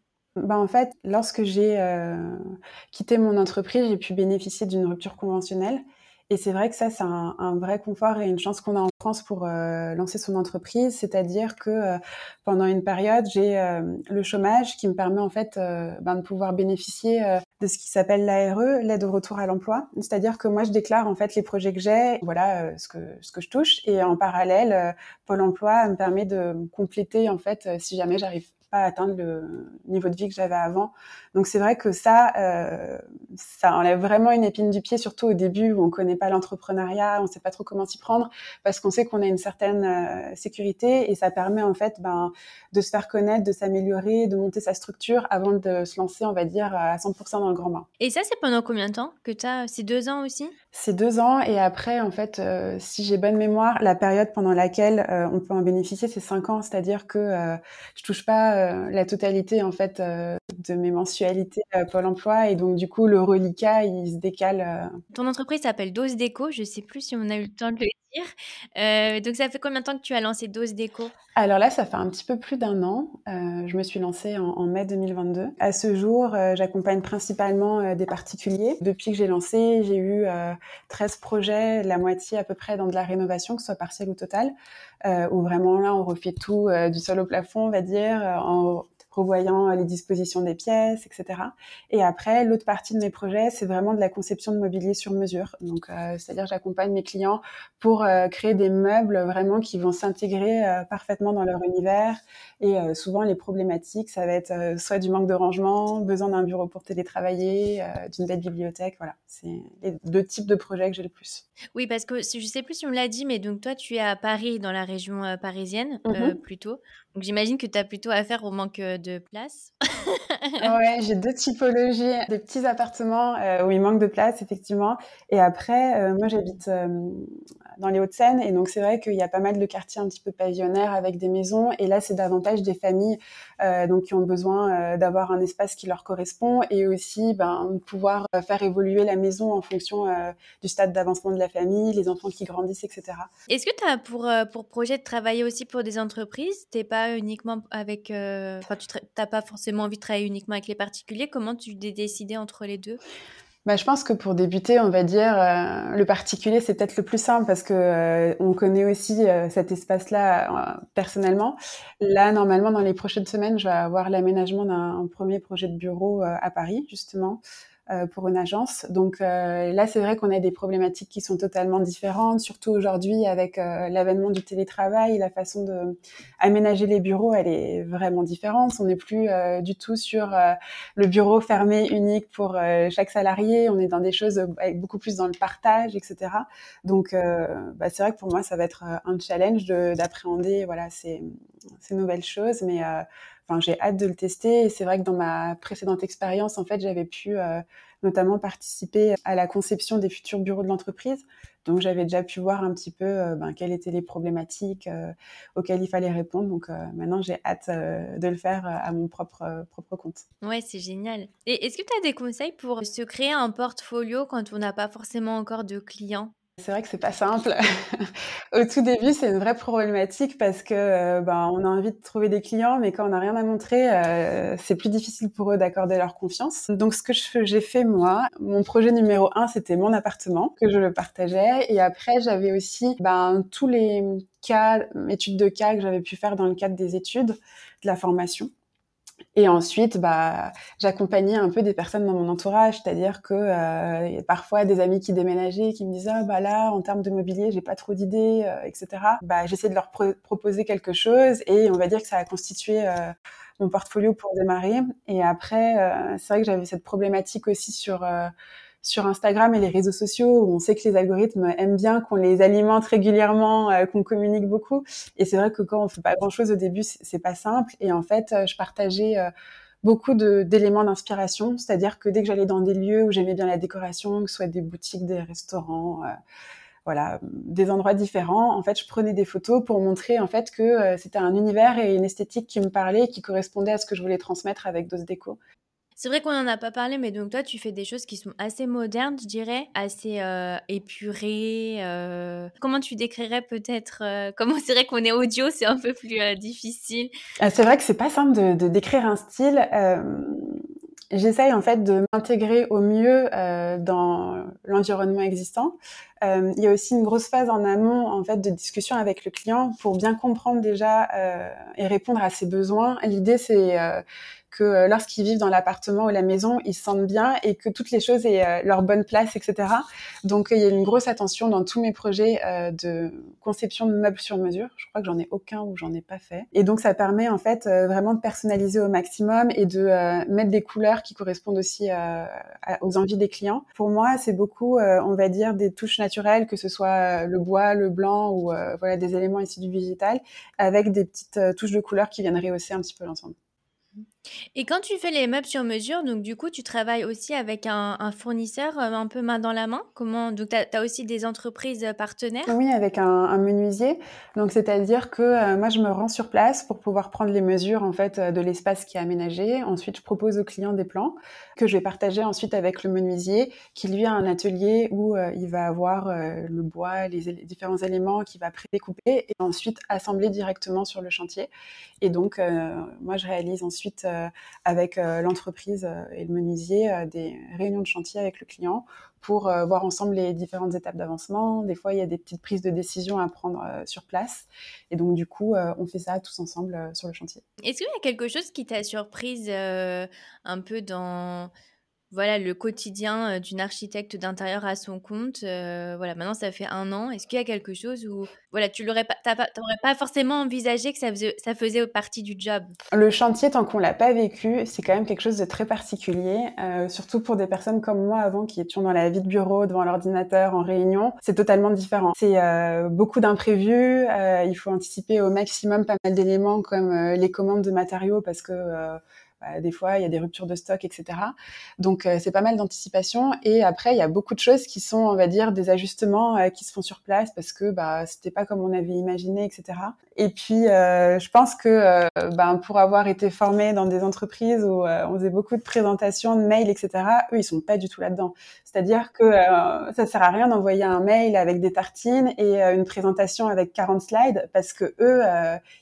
Bah, en fait, lorsque j'ai euh, quitté mon entreprise, j'ai pu bénéficier d'une rupture conventionnelle. Et c'est vrai que ça, c'est un, vrai confort et une chance qu'on a en France pour euh, lancer son entreprise. C'est-à-dire que euh, pendant une période, j'ai le chômage qui me permet en fait ben, de pouvoir bénéficier de ce qui s'appelle l'ARE, l'aide au retour à l'emploi. C'est-à-dire que moi, je déclare en fait les projets que j'ai, voilà ce que ce que je touche, et en parallèle, Pôle Emploi me permet de compléter en fait si jamais j'arrive pas atteindre le niveau de vie que j'avais avant. Donc c'est vrai que ça, euh, ça enlève vraiment une épine du pied, surtout au début où on connaît pas l'entrepreneuriat, on sait pas trop comment s'y prendre, parce qu'on sait qu'on a une certaine euh, sécurité et ça permet en fait ben, de se faire connaître, de s'améliorer, de monter sa structure avant de se lancer, on va dire, à 100% dans le grand bain. Et ça, c'est pendant combien de temps que tu as C'est deux ans aussi? C'est deux ans et après, en fait, euh, si j'ai bonne mémoire, la période pendant laquelle euh, on peut en bénéficier, c'est cinq ans, c'est-à-dire que euh, je touche pas la totalité en fait de mes mensualités Pôle Emploi et donc du coup le reliquat il se décale. Ton entreprise s'appelle Dose Déco, je sais plus si on a eu le temps de le euh, donc, ça fait combien de temps que tu as lancé Dose Déco? Alors là, ça fait un petit peu plus d'un an. Euh, je me suis lancée en, mai 2022. À ce jour, euh, j'accompagne principalement des particuliers. Depuis que j'ai lancé, j'ai eu 13 projets, la moitié à peu près dans de la rénovation, que ce soit partielle ou totale, où vraiment là, on refait tout du sol au plafond, on va dire, en revoyant les dispositions des pièces, etc. Et après, l'autre partie de mes projets, c'est vraiment de la conception de mobilier sur mesure. Donc, euh, c'est-à-dire j'accompagne mes clients pour euh, créer des meubles vraiment qui vont s'intégrer euh, parfaitement dans leur univers. Et souvent, les problématiques, ça va être soit du manque de rangement, besoin d'un bureau pour télétravailler, d'une belle bibliothèque. Voilà, c'est les deux types de projets que j'ai le plus. Oui, parce que je sais plus si on l'a dit, mais donc toi, tu es à Paris, dans la région parisienne, mmh plutôt. Donc j'imagine que tu as plutôt affaire au manque de place. ouais, j'ai deux typologies, des petits appartements euh, où il manque de place, effectivement. Et après, euh, moi, j'habite euh, dans les Hauts-de-Seine, et donc c'est vrai qu'il y a pas mal de quartiers un petit peu pavillonnaires avec des maisons. Et là, c'est davantage des familles donc qui ont besoin d'avoir un espace qui leur correspond et aussi ben, pouvoir faire évoluer la maison en fonction du stade d'avancement de la famille, les enfants qui grandissent, etc. Est-ce que tu as pour, pour projet de travailler aussi pour des entreprises? T'es pas uniquement avec... Enfin, tu n'as pas forcément envie de travailler uniquement avec les particuliers. Comment tu t'es décidé entre les deux? Bah, je pense que pour débuter, on va dire, euh, le particulier, c'est peut-être le plus simple parce que euh, on connaît aussi euh, cet espace-là personnellement. Là, normalement, dans les prochaines semaines, je vais avoir l'aménagement d'un premier projet de bureau à Paris, justement, pour une agence. Donc euh, là, c'est vrai qu'on a des problématiques qui sont totalement différentes, surtout aujourd'hui avec euh, l'avènement du télétravail, la façon de aménager les bureaux, elle est vraiment différente. On n'est plus du tout sur le bureau fermé unique pour chaque salarié. On est dans des choses beaucoup plus dans le partage, etc. Donc bah, c'est vrai que pour moi, ça va être un challenge d'appréhender voilà ces, ces nouvelles choses, mais Enfin, j'ai hâte de le tester. C'est vrai que dans ma précédente expérience, en fait, j'avais pu euh, notamment participer à la conception des futurs bureaux de l'entreprise. Donc, j'avais déjà pu voir un petit peu euh, ben, quelles étaient les problématiques euh, auxquelles il fallait répondre. Donc, maintenant, j'ai hâte de le faire à mon propre, propre compte. Ouais, c'est génial. Et est-ce que tu as des conseils pour se créer un portfolio quand on n'a pas forcément encore de clients? C'est vrai que c'est pas simple. Au tout début, c'est une vraie problématique parce que euh, ben, on a envie de trouver des clients, mais quand on n'a rien à montrer, euh, c'est plus difficile pour eux d'accorder leur confiance. Donc, ce que j'ai fait moi, mon projet numéro un, c'était mon appartement que je le partageais, et après, j'avais aussi ben, tous les cas, études de cas que j'avais pu faire dans le cadre des études, de la formation. Et ensuite, bah, j'accompagnais un peu des personnes dans mon entourage, c'est-à-dire que euh, y a parfois des amis qui déménageaient, qui me disaient ah, bah là, en termes de mobilier, j'ai pas trop d'idées, euh, etc. Bah, j'essaie de leur proposer quelque chose, et on va dire que ça a constitué euh, mon portfolio pour démarrer. Et après, c'est vrai que j'avais cette problématique aussi sur sur Instagram et les réseaux sociaux où on sait que les algorithmes aiment bien qu'on les alimente régulièrement, euh, qu'on communique beaucoup. Et c'est vrai que quand on fait pas grand chose au début, c'est pas simple. Et en fait, euh, je partageais euh, beaucoup d'éléments d'inspiration, c'est-à-dire que dès que j'allais dans des lieux où j'aimais bien la décoration, que ce soit des boutiques, des restaurants, voilà, des endroits différents, en fait, je prenais des photos pour montrer en fait que c'était un univers et une esthétique qui me parlait, qui correspondait à ce que je voulais transmettre avec Dose Déco. C'est vrai qu'on n'en a pas parlé, mais donc toi, tu fais des choses qui sont assez modernes, je dirais, assez euh, épurées. Euh. Comment tu décrirais peut-être euh, Comment c'est vrai qu'on est audio, c'est un peu plus difficile. Ah, c'est vrai que c'est pas simple de, de décrire un style. J'essaye en fait de m'intégrer au mieux dans l'environnement existant. il y a aussi une grosse phase en amont en fait de discussion avec le client pour bien comprendre déjà et répondre à ses besoins. L'idée c'est que lorsqu'ils vivent dans l'appartement ou la maison, ils se sentent bien et que toutes les choses aient leur bonne place, etc. Donc il y a une grosse attention dans tous mes projets de conception de meubles sur mesure. Je crois que j'en ai aucun où j'en ai pas fait. Et donc ça permet en fait vraiment de personnaliser au maximum et de mettre des couleurs qui correspondent aussi aux envies des clients. Pour moi, c'est beaucoup, on va dire, des touches naturelles, que ce soit le bois, le blanc ou voilà des éléments ici du végétal, avec des petites touches de couleurs qui viennent rehausser un petit peu l'ensemble. Et quand tu fais les meubles sur mesure, donc du coup, tu travailles aussi avec un, fournisseur euh, un peu main dans la main? Comment Donc, tu as, aussi des entreprises euh, partenaires? Oui, avec un, menuisier. Donc, c'est-à-dire que euh, moi, je me rends sur place pour pouvoir prendre les mesures en fait de l'espace qui est aménagé. Ensuite, je propose au client des plans que je vais partager ensuite avec le menuisier qui, lui, a un atelier où il va avoir le bois, les, différents éléments qu'il va prédécouper et ensuite assembler directement sur le chantier. Et donc, moi, je réalise ensuite euh, avec euh, l'entreprise euh, et le menuisier des réunions de chantier avec le client pour voir ensemble les différentes étapes d'avancement. Des fois, il y a des petites prises de décision à prendre sur place. Et donc, du coup, on fait ça tous ensemble sur le chantier. Est-ce qu'il y a quelque chose qui t'a surprise un peu dans voilà le quotidien euh, d'une architecte d'intérieur à son compte. Euh, voilà, maintenant ça fait un an. Est-ce qu'il y a quelque chose où voilà, tu l'aurais pas, t'aurais pas forcément envisagé que ça faisait, ça faisait partie du job? Le chantier, tant qu'on l'a pas vécu, c'est quand même quelque chose de très particulier, euh, surtout pour des personnes comme moi avant qui étions dans la vie de bureau, devant l'ordinateur, en réunion. C'est totalement différent. C'est beaucoup d'imprévus. il faut anticiper au maximum pas mal d'éléments comme les commandes de matériaux parce que bah, des fois, il y a des ruptures de stock, etc. Donc, euh, c'est pas mal d'anticipation. Et après, il y a beaucoup de choses qui sont, on va dire, des ajustements euh, qui se font sur place parce que bah, c'était pas comme on avait imaginé, etc. Et puis, euh, je pense que ben, pour avoir été formé dans des entreprises où on faisait beaucoup de présentations, de mails, etc., eux, ils sont pas du tout là-dedans. C'est-à-dire que ça sert à rien d'envoyer un mail avec des tartines et une présentation avec 40 slides parce que eux,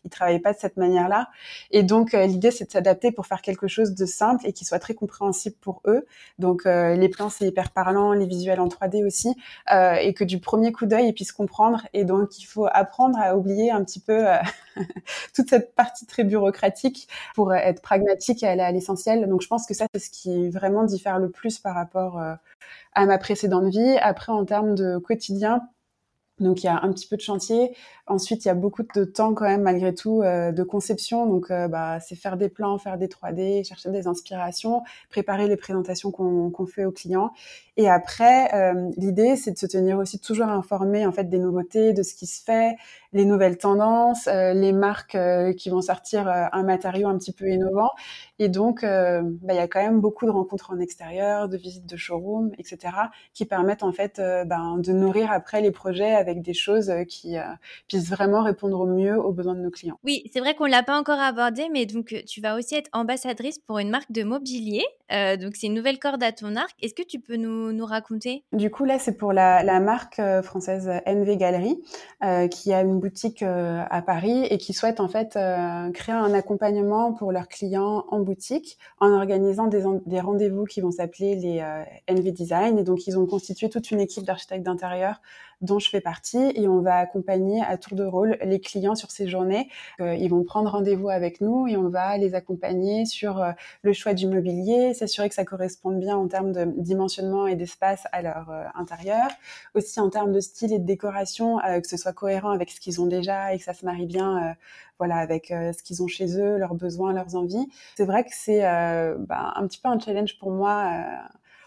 ils travaillaient pas de cette manière-là. Et donc, l'idée, c'est de s'adapter pour faire quelque chose de simple et qui soit très compréhensible pour eux. Donc euh, les plans c'est hyper parlant, les visuels en 3D aussi, euh, et que du premier coup d'œil ils puissent comprendre. Et donc il faut apprendre à oublier un petit peu euh, toute cette partie très bureaucratique pour être pragmatique et aller à l'essentiel. Donc je pense que ça c'est ce qui vraiment diffère le plus par rapport à ma précédente vie. Après en termes de quotidien, donc il y a un petit peu de chantier. Ensuite, il y a beaucoup de temps quand même malgré tout euh, de conception. Donc euh, bah, c'est faire des plans, faire des 3D, chercher des inspirations, préparer les présentations qu'on fait aux clients. Et après, euh, l'idée c'est de se tenir aussi toujours informé en fait des nouveautés, de ce qui se fait, les nouvelles tendances, les marques qui vont sortir un matériau un petit peu innovant. Et donc bah, il y a quand même beaucoup de rencontres en extérieur, de visites de showroom, etc. qui permettent en fait ben, de nourrir après les projets avec des choses qui puissent vraiment répondre au mieux aux besoins de nos clients. Oui, c'est vrai qu'on l'a pas encore abordé, mais donc tu vas aussi être ambassadrice pour une marque de mobilier. Euh, donc c'est une nouvelle corde à ton arc. Est-ce que tu peux nous, nous raconter? Du coup là, c'est pour la, la marque euh, française NV Galerie, euh, qui a une boutique euh, à Paris et qui souhaite en fait euh, créer un accompagnement pour leurs clients en boutique en organisant des, des rendez-vous qui vont s'appeler les NV Design. Et donc ils ont constitué toute une équipe d'architectes d'intérieur dont je fais partie et on va accompagner à tour de rôle les clients sur ces journées. Euh, ils vont prendre rendez-vous avec nous et on va les accompagner sur euh, le choix du mobilier, s'assurer que ça corresponde bien en termes de dimensionnement et d'espace à leur euh, intérieur, aussi en termes de style et de décoration, que ce soit cohérent avec ce qu'ils ont déjà et que ça se marie bien voilà, avec ce qu'ils ont chez eux, leurs besoins, leurs envies. C'est vrai que c'est bah, un petit peu un challenge pour moi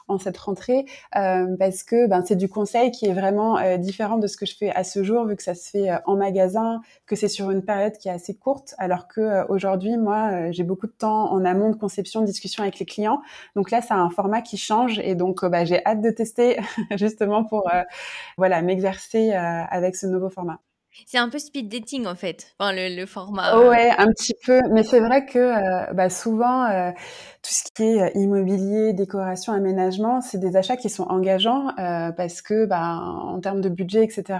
en cette rentrée euh, parce que ben, c'est du conseil qui est vraiment euh, différent de ce que je fais à ce jour vu que ça se fait euh, en magasin, que c'est sur une période qui est assez courte alors que aujourd'hui moi j'ai beaucoup de temps en amont de conception, de discussion avec les clients. Donc là a un format qui change et donc bah, j'ai hâte de tester justement pour voilà m'exercer avec ce nouveau format. C'est un peu speed dating en fait, enfin, le, format. Euh. Ouais, un petit peu. Mais c'est vrai que euh, bah, souvent, euh, tout ce qui est immobilier, décoration, aménagement, c'est des achats qui sont engageants parce que, bah, en termes de budget, etc.,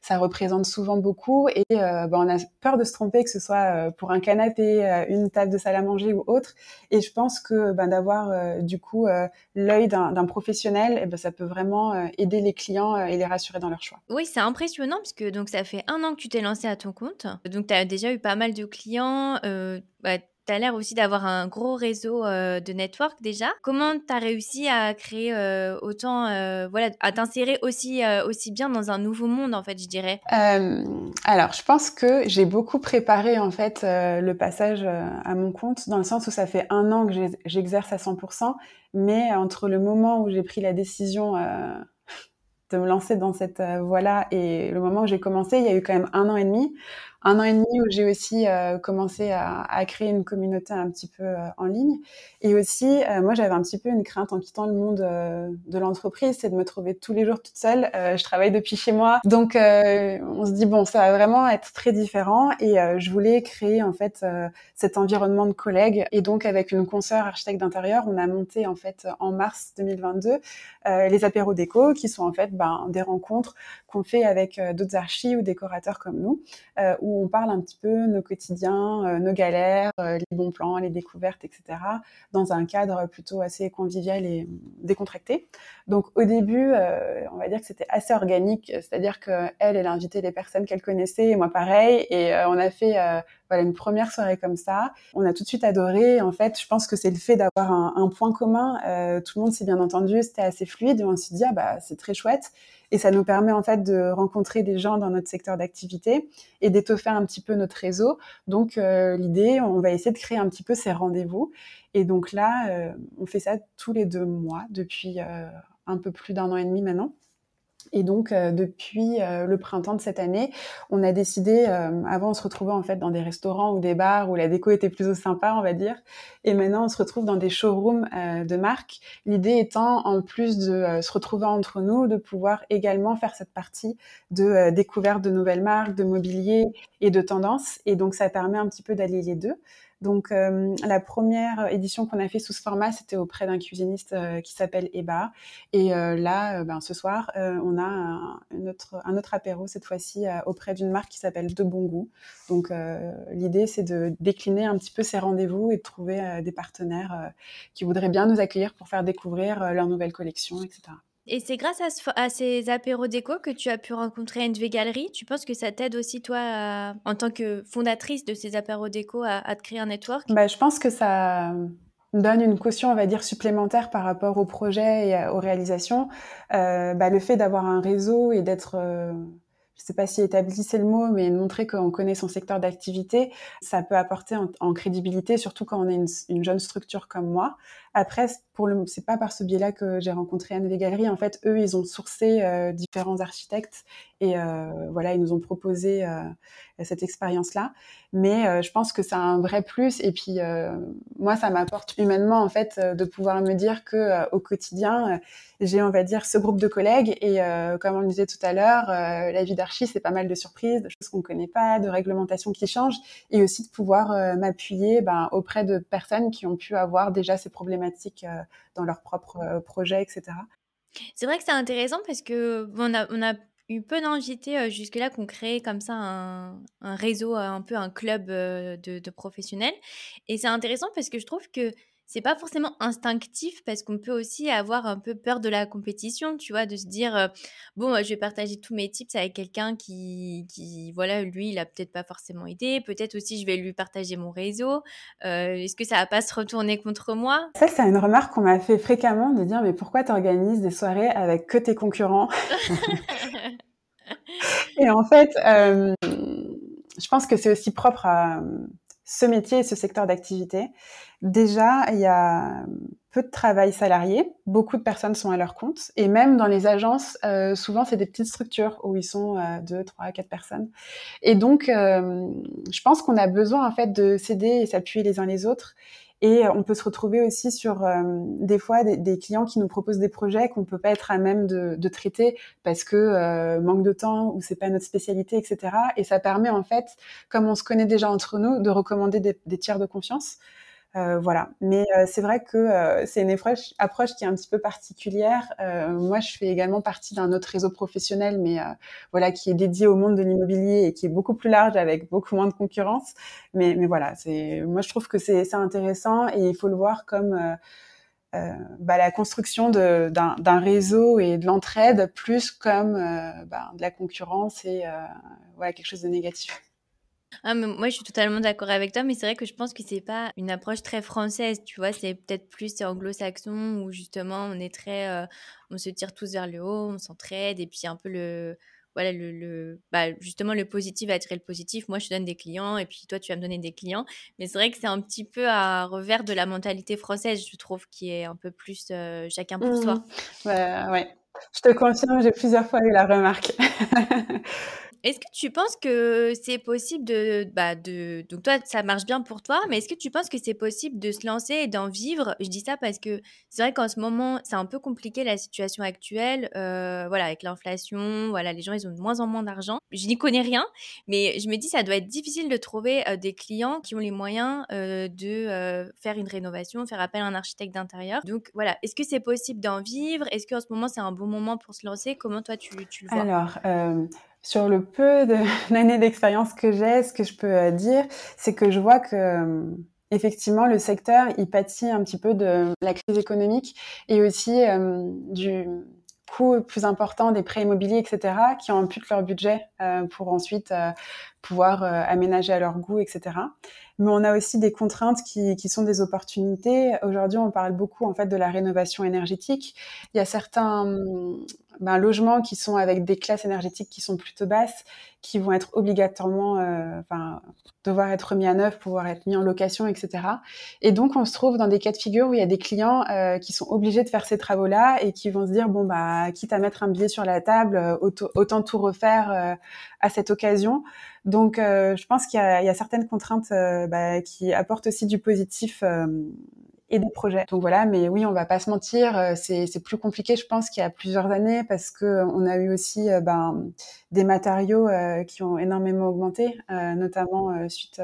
ça représente souvent beaucoup et bah, on a peur de se tromper, que ce soit pour un canapé, une table de salle à manger ou autre. Et je pense que d'avoir du coup l'œil d'un professionnel, et eh ben, ça peut vraiment aider les clients et les rassurer dans leur choix. Oui, c'est impressionnant parce que donc ça fait un an que tu t'es lancé à ton compte. Donc, tu as déjà eu pas mal de clients. Euh, bah, tu as l'air aussi d'avoir un gros réseau de network déjà. Comment tu as réussi à créer autant, voilà, à t'insérer aussi, aussi bien dans un nouveau monde, en fait, je dirais? Alors, je pense que j'ai beaucoup préparé, en fait, le passage à mon compte, dans le sens où ça fait un an que j'exerce à 100%, mais entre le moment où j'ai pris la décision de me lancer dans cette voie-là. Et le moment où j'ai commencé, il y a eu quand même un an et demi un an et demi où j'ai aussi euh, commencé à, créer une communauté un petit peu euh, en ligne. Et aussi, euh, moi, j'avais un petit peu une crainte en quittant le monde de l'entreprise, c'est de me trouver tous les jours toute seule. je travaille depuis chez moi, donc on se dit bon, ça va vraiment être très différent. Et je voulais créer en fait cet environnement de collègues. Et donc, avec une consoeur architecte d'intérieur, on a monté en fait en mars 2022 les apéros déco, qui sont en fait ben, des rencontres qu'on fait avec d'autres archis ou décorateurs comme nous, où on parle un petit peu nos quotidiens, euh, nos galères, euh, les bons plans, les découvertes, etc., dans un cadre plutôt assez convivial et décontracté. Donc au début, euh, on va dire que c'était assez organique, c'est-à-dire qu'elle, elle a invité les personnes qu'elle connaissait, et moi pareil, et on a fait voilà une première soirée comme ça. On a tout de suite adoré. En fait, je pense que c'est le fait d'avoir un, un, point commun. tout le monde s'est bien entendu, c'était assez fluide, et on s'est dit ah bah c'est très chouette. Et ça nous permet en fait de rencontrer des gens dans notre secteur d'activité et d'étoffer un petit peu notre réseau. Donc euh, l'idée, on va essayer de créer un petit peu ces rendez-vous. Et donc là, euh, on fait ça tous les deux mois depuis euh, un peu plus d'un an et demi maintenant. Et donc, euh, depuis euh, le printemps de cette année, on a décidé, euh, avant on se retrouvait en fait dans des restaurants ou des bars où la déco était plutôt sympa, on va dire, et maintenant on se retrouve dans des showrooms de marques. L'idée étant, en plus de se retrouver entre nous, de pouvoir également faire cette partie de découverte de nouvelles marques, de mobilier et de tendances. Et donc, ça permet un petit peu d'allier les deux. Donc euh, la première édition qu'on a fait sous ce format, c'était auprès d'un cuisiniste euh, qui s'appelle Eba. Et euh, là, ben, ce soir, on a un, autre, un autre apéro cette fois-ci auprès d'une marque qui s'appelle De Bon Goût. Donc l'idée, c'est de décliner un petit peu ces rendez-vous et de trouver des partenaires qui voudraient bien nous accueillir pour faire découvrir leur nouvelle collection, etc. Et c'est grâce à, ces apéros déco que tu as pu rencontrer NV Gallery. Tu penses que ça t'aide aussi, toi, en tant que fondatrice de ces apéros déco, à, te créer un network? Bah, Je pense que ça donne une caution, on va dire, supplémentaire par rapport au projet et aux réalisations. Euh, bah, le fait d'avoir un réseau et d'être... Euh, je ne sais pas si établi c'est le mot, mais montrer qu'on connaît son secteur d'activité, ça peut apporter en, crédibilité, surtout quand on est une, jeune structure comme moi. Après, pour le, c'est pas par ce biais-là que j'ai rencontré Anne Galeries. En fait, eux, ils ont sourcé euh, différents architectes et euh, voilà, ils nous ont proposé euh, cette expérience-là. Mais je pense que c'est un vrai plus. Et puis, moi, ça m'apporte humainement, en fait, de pouvoir me dire que au quotidien, j'ai, on va dire, ce groupe de collègues. Et comme on le disait tout à l'heure, la vie d'archi, c'est pas mal de surprises, de choses qu'on connaît pas, de réglementations qui changent, et aussi de pouvoir m'appuyer ben, auprès de personnes qui ont pu avoir déjà ces problématiques euh, dans leurs propres euh, projets, etc. C'est vrai que c'est intéressant parce que on a, eu peu d'invités euh, jusque-là qu'on crée comme ça un, réseau, un peu un club de professionnels. Et c'est intéressant parce que je trouve que c'est pas forcément instinctif parce qu'on peut aussi avoir un peu peur de la compétition, tu vois, de se dire euh, bon, je vais partager tous mes tips avec quelqu'un qui, qui, voilà, lui, il a peut-être pas forcément aidé. Peut-être aussi, je vais lui partager mon réseau. Euh, est-ce que ça va pas se retourner contre moi? Ça, c'est une remarque qu'on m'a fait fréquemment de dire mais pourquoi tu organises des soirées avec que tes concurrents? Et en fait, euh, je pense que c'est aussi propre à ce métier et ce secteur d'activité. Déjà, il y a peu de travail salarié, beaucoup de personnes sont à leur compte, et même dans les agences, euh, souvent c'est des petites structures où ils sont euh, deux, trois, quatre personnes. Et donc, euh, je pense qu'on a besoin en fait de s'aider et s'appuyer les uns les autres. Et on peut se retrouver aussi sur euh, des fois des, clients qui nous proposent des projets qu'on peut pas être à même de, traiter parce que euh, manque de temps ou c'est pas notre spécialité, etc. Et ça permet en fait, comme on se connaît déjà entre nous, de recommander des tiers de confiance. Euh, voilà. Mais euh, c'est vrai que euh, c'est une approche, approche, qui est un petit peu particulière. moi, je fais également partie d'un autre réseau professionnel, mais voilà, qui est dédié au monde de l'immobilier et qui est beaucoup plus large avec beaucoup moins de concurrence. Mais, mais voilà, c'est, moi, je trouve que c'est intéressant et il faut le voir comme bah, la construction d'un réseau et de l'entraide plus comme bah, de la concurrence et voilà quelque chose de négatif. Ah, moi, je suis totalement d'accord avec toi, mais c'est vrai que je pense que c'est pas une approche très française, tu vois. C'est peut-être plus anglo-saxon où justement on est très, euh, on se tire tous vers le haut, on s'entraide et puis un peu le, voilà, le, bah, justement le positif va attirer le positif. Moi, je te donne des clients et puis toi, tu vas me donner des clients. Mais c'est vrai que c'est un petit peu à revers de la mentalité française, je trouve, qui est un peu plus euh, chacun pour soi. Mmh. Bah, ouais. Je te confirme, j'ai plusieurs fois eu la remarque. Est-ce que tu penses que c'est possible de, bah de, donc toi ça marche bien pour toi, mais est-ce que tu penses que c'est possible de se lancer et d'en vivre? Je dis ça parce que c'est vrai qu'en ce moment c'est un peu compliqué la situation actuelle, euh, voilà avec l'inflation, voilà les gens ils ont de moins en moins d'argent. Je n'y connais rien, mais je me dis ça doit être difficile de trouver euh, des clients qui ont les moyens euh, de faire une rénovation, faire appel à un architecte d'intérieur. Donc voilà, est-ce que c'est possible d'en vivre? Est-ce qu'en ce moment c'est un bon moment pour se lancer? Comment toi tu, tu le vois? Alors sur le peu d'années d'expérience que j'ai, ce que je peux euh, dire, c'est que je vois que euh, effectivement le secteur il pâtit un petit peu de la crise économique et aussi euh, du coût plus important des prêts immobiliers, etc., qui amputent leur budget pour ensuite pouvoir aménager à leur goût, etc. Mais on a aussi des contraintes qui, qui sont des opportunités. Aujourd'hui, on parle beaucoup en fait de la rénovation énergétique. Il y a certains ben, logements qui sont avec des classes énergétiques qui sont plutôt basses, qui vont être obligatoirement, euh, enfin, devoir être mis à neuf, pouvoir être mis en location, etc. Et donc, on se trouve dans des cas de figure où il y a des clients euh, qui sont obligés de faire ces travaux-là et qui vont se dire, bon, bah, quitte à mettre un billet sur la table, euh, autant, tout refaire euh, à cette occasion. Donc, euh, je pense qu'il y, a certaines contraintes bah, qui apportent aussi du positif et des projets. Donc voilà, mais oui, on va pas se mentir, euh, c'est plus compliqué, je pense, qu'il y a plusieurs années parce que on a eu aussi euh, ben, des matériaux euh, qui ont énormément augmenté, notamment suite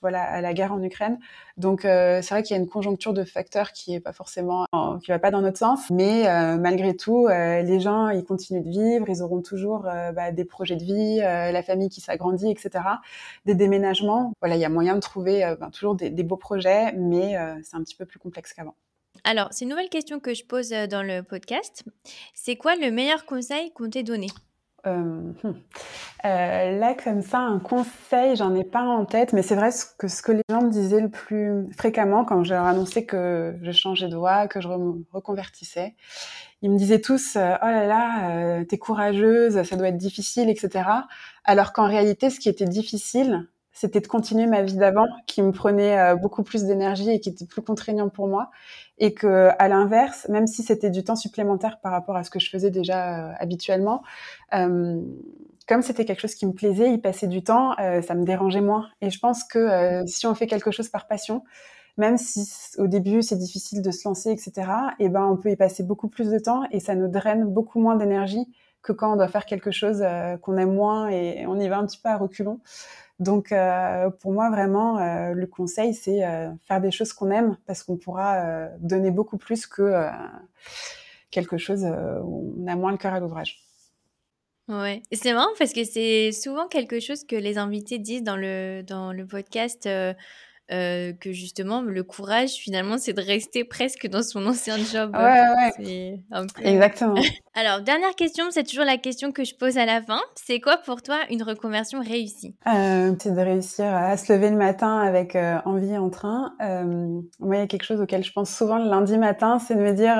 voilà, à la guerre en Ukraine. Donc euh, c'est vrai qu'il y a une conjoncture de facteurs qui est pas forcément, qui va pas dans notre sens, mais euh, malgré tout, euh, les gens ils continuent de vivre, ils auront toujours bah, des projets de vie, la famille qui s'agrandit, etc. Des déménagements. Voilà, il y a moyen de trouver ben, toujours des, des, beaux projets, mais c'est un petit peu plus complexe qu'avant. Alors, c'est une nouvelle question que je pose dans le podcast. C'est quoi le meilleur conseil qu'on t'ait donné? Euh, hmm. euh, là, comme ça, un conseil, j'en ai pas en tête, mais c'est vrai que ce que les gens me disaient le plus fréquemment quand je leur annonçais que je changeais de voie, que je me reconvertissais, ils me disaient tous euh, Oh là là, euh, t'es courageuse, ça doit être difficile, etc. Alors qu'en réalité, ce qui était difficile, c'était de continuer ma vie d'avant, qui me prenait beaucoup plus d'énergie et qui était plus contraignant pour moi, et que à l'inverse, même si c'était du temps supplémentaire par rapport à ce que je faisais déjà euh, habituellement, euh, comme c'était quelque chose qui me plaisait, y passer du temps, ça me dérangeait moins. Et je pense que si on fait quelque chose par passion, même si au début c'est difficile de se lancer, etc., et eh ben on peut y passer beaucoup plus de temps et ça nous draine beaucoup moins d'énergie que quand on doit faire quelque chose qu'on aime moins et on y va un petit peu à reculons. Donc, euh, pour moi, vraiment, euh, le conseil, c'est euh, faire des choses qu'on aime parce qu'on pourra donner beaucoup plus que quelque chose où on a moins le cœur à l'ouvrage. Ouais, c'est marrant parce que c'est souvent quelque chose que les invités disent dans le, dans le podcast. Euh, que justement le courage finalement c'est de rester presque dans son ancien job. Ouais, ouais. Exactement. Alors dernière question, c'est toujours la question que je pose à la fin. C'est quoi pour toi une reconversion réussie? Euh, C'est de réussir à se lever le matin avec euh, envie en train. Euh, moi, il y a quelque chose auquel je pense souvent le lundi matin, c'est de me dire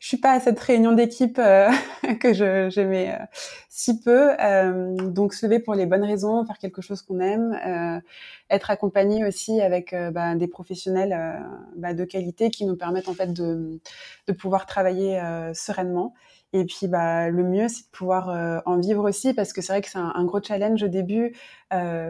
je suis pas à cette réunion d'équipe que j'aimais si peu. donc se lever pour les bonnes raisons, faire quelque chose qu'on aime être accompagné aussi avec euh, bah, des professionnels euh, bah, de qualité qui nous permettent en fait de, pouvoir travailler euh, sereinement. Et puis, bah, le mieux, c'est de pouvoir en vivre aussi, parce que c'est vrai que c'est un, gros challenge au début,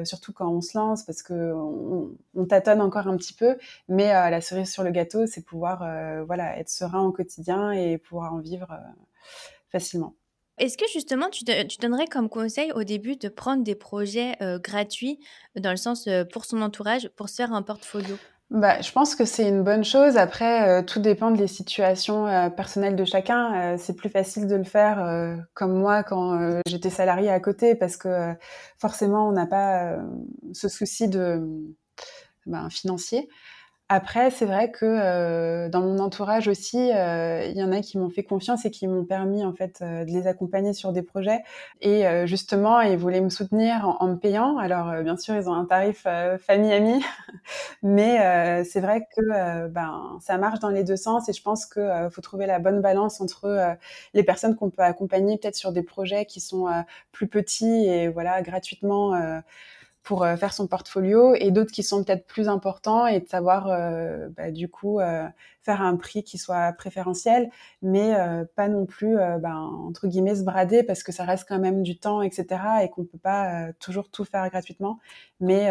surtout quand on se lance, parce que on tâtonne encore un petit peu. Mais la cerise sur le gâteau, c'est pouvoir, voilà, être serein au quotidien et pouvoir en vivre facilement. Est-ce que justement tu, donnerais comme conseil au début de prendre des projets euh, gratuits dans le sens euh, pour son entourage pour se faire un portfolio? Bah, je pense que c'est une bonne chose. Après, euh, tout dépend des situations personnelles de chacun. c'est plus facile de le faire comme moi quand j'étais salariée à côté parce que forcément, on n'a pas ce souci de ben, financier. Après, c'est vrai que euh, dans mon entourage aussi, euh, il y en a qui m'ont fait confiance et qui m'ont permis en fait euh, de les accompagner sur des projets. Et justement, ils voulaient me soutenir en, me payant. Alors, bien sûr, ils ont un tarif famille-ami, mais c'est vrai que ben ça marche dans les deux sens. Et je pense que faut trouver la bonne balance entre les personnes qu'on peut accompagner peut-être sur des projets qui sont plus petits et voilà gratuitement pour euh, faire son portfolio et d'autres qui sont peut-être plus importants et de savoir euh, bah, du coup euh, faire un prix qui soit préférentiel, mais pas non plus ben, entre guillemets se brader parce que ça reste quand même du temps, etc. et qu'on peut pas toujours tout faire gratuitement. Mais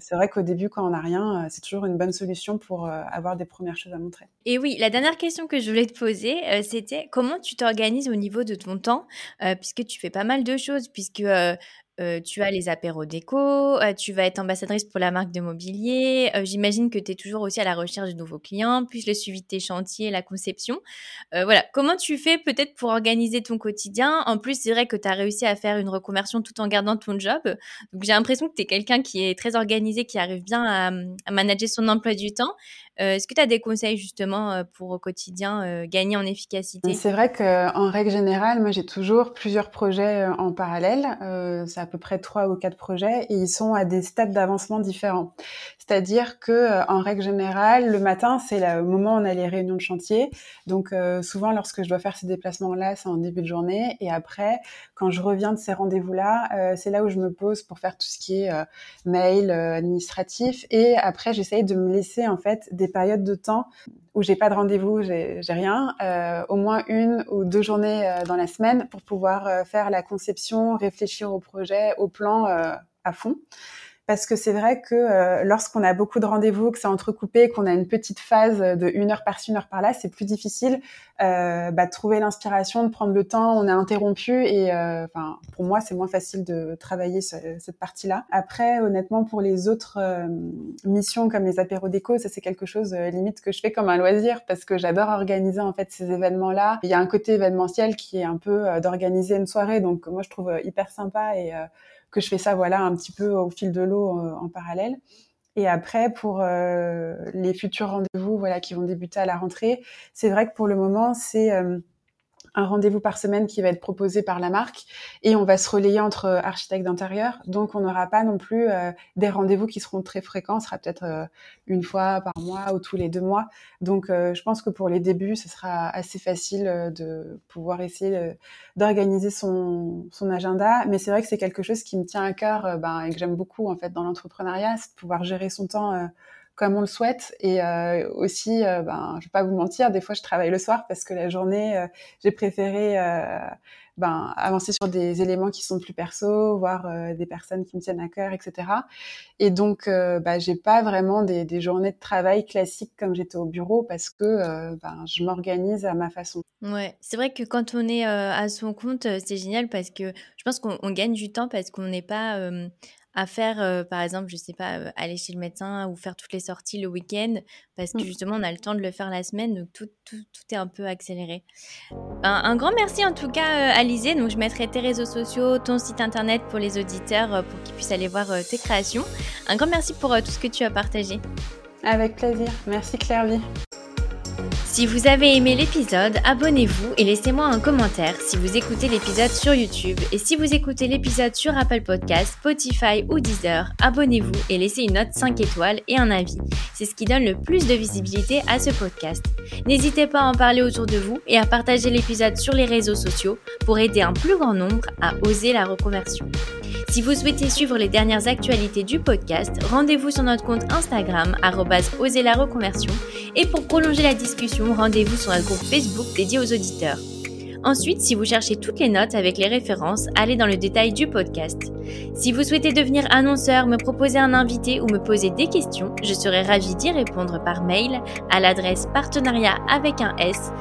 c'est vrai qu'au début, quand on n'a rien, c'est toujours une bonne solution pour avoir des premières choses à montrer. Et oui, la dernière question que je voulais te poser, c'était comment tu t'organises au niveau de ton temps, puisque tu fais pas mal de choses, puisque euh, tu as les apéros déco, euh, tu vas être ambassadrice pour la marque de mobilier. Euh, j'imagine que tu es toujours aussi à la recherche de nouveaux clients, puis le suivi de tes chantiers, la conception. voilà, comment tu fais peut-être pour organiser ton quotidien? En plus, c'est vrai que tu as réussi à faire une reconversion tout en gardant ton job. Donc j'ai l'impression que tu es quelqu'un qui est très organisé, qui arrive bien à, à manager son emploi du temps. Euh, est-ce que tu as des conseils justement euh, pour au quotidien euh, gagner en efficacité? C'est vrai qu'en règle générale, moi j'ai toujours plusieurs projets en parallèle. c'est à peu près trois ou quatre projets et ils sont à des stades d'avancement différents. C'est-à-dire que en règle générale, le matin c'est le moment où on a les réunions de chantier. Donc souvent lorsque je dois faire ces déplacements-là, c'est en début de journée et après quand je reviens de ces rendez-vous-là, c'est là où je me pose pour faire tout ce qui est mail administratif et après j'essaye de me laisser en fait des périodes de temps où j'ai pas de rendez-vous, j'ai rien, euh, au moins une ou deux journées euh, dans la semaine pour pouvoir euh, faire la conception, réfléchir au projet, au plan à fond parce que c'est vrai que euh, lorsqu'on a beaucoup de rendez-vous, que c'est entrecoupé, qu'on a une petite phase de une heure par-ci, une heure par-là, c'est plus difficile euh, bah, de trouver l'inspiration, de prendre le temps. On est interrompu et euh, pour moi c'est moins facile de travailler cette partie-là. Après, honnêtement, pour les autres euh, missions comme les apéros déco, ça c'est quelque chose limite que je fais comme un loisir parce que j'adore organiser en fait ces événements-là. Il y a un côté événementiel qui est un peu d'organiser une soirée, donc moi je trouve hyper sympa et que je fais ça voilà un petit peu au fil de l'eau euh, en parallèle. Et après, pour euh, les futurs rendez-vous voilà, qui vont débuter à la rentrée, c'est vrai que pour le moment, c'est euh, un rendez-vous par semaine qui va être proposé par la marque et on va se relayer entre euh, architectes d'intérieur. Donc, on n'aura pas non plus euh, des rendez-vous qui seront très fréquents. Ce sera peut-être euh, une fois par mois ou tous les deux mois. Donc, je pense que pour les débuts, ce sera assez facile de pouvoir essayer d'organiser son, son agenda. Mais c'est vrai que c'est quelque chose qui me tient à cœur ben, et que j'aime beaucoup en fait dans l'entrepreneuriat, c'est de pouvoir gérer son temps comme on le souhaite. Et euh, aussi, euh, ben, je vais pas vous mentir, des fois je travaille le soir parce que la journée, euh, j'ai préféré euh, ben, avancer sur des éléments qui sont plus perso, voir des personnes qui me tiennent à cœur, etc. Et donc, ben, j'ai pas vraiment des, des, journées de travail classiques comme j'étais au bureau parce que ben, je m'organise à ma façon. Ouais, c'est vrai que quand on est à son compte, c'est génial parce que je pense qu'on gagne du temps parce qu'on n'est pas à faire, euh, par exemple, je sais pas, euh, aller chez le médecin ou faire toutes les sorties le week-end, parce que mmh. justement, on a le temps de le faire la semaine, donc tout, tout, tout est un peu accéléré. Un, grand merci en tout cas, euh, Alizé. Donc, je mettrai tes réseaux sociaux, ton site internet pour les auditeurs, pour qu'ils puissent aller voir tes créations. Un grand merci pour tout ce que tu as partagé. Avec plaisir. Merci Claire-Vie. Si vous avez aimé l'épisode, abonnez-vous et laissez-moi un commentaire si vous écoutez l'épisode sur YouTube. Et si vous écoutez l'épisode sur Apple Podcast, Spotify ou Deezer, abonnez-vous et laissez une note 5 étoiles et un avis. C'est ce qui donne le plus de visibilité à ce podcast. N'hésitez pas à en parler autour de vous et à partager l'épisode sur les réseaux sociaux pour aider un plus grand nombre à oser la reconversion. Si vous souhaitez suivre les dernières actualités du podcast, rendez-vous sur notre compte Instagram, oser. Et pour prolonger la discussion, rendez-vous sur notre groupe Facebook dédié aux auditeurs. Ensuite, si vous cherchez toutes les notes avec les références, allez dans le détail du podcast. Si vous souhaitez devenir annonceur, me proposer un invité ou me poser des questions, je serai ravie d'y répondre par mail à l'adresse partenariat avec un s,